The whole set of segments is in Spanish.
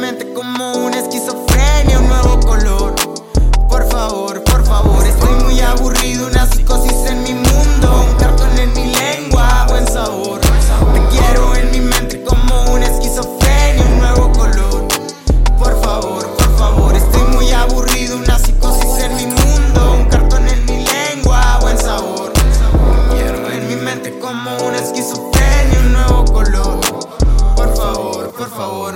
mente como una esquizofrenia, un nuevo color. Por favor, por favor, estoy muy aburrido, una psicosis en mi mundo, un cartón en mi lengua, buen sabor. Te quiero en mi mente como una esquizofrenia, un nuevo color. Por favor, por favor, estoy muy aburrido, una psicosis en mi mundo, un cartón en mi lengua, buen sabor. Te quiero en mi mente como una esquizofrenia, un nuevo color. Por favor, por favor,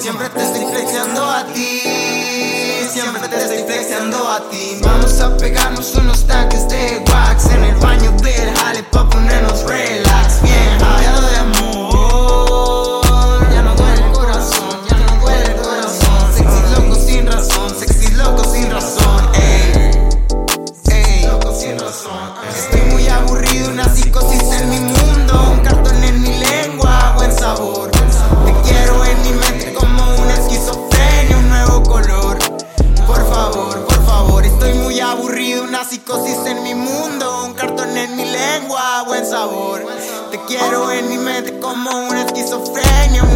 Siempre te estoy flexiando a ti. Siempre te estoy flexiando a ti. Vamos a pegarnos unos tanques de wax en el baño. psicosis en mi mundo, un cartón en mi lengua, buen sabor. Te quiero en mi mente como una esquizofrenia.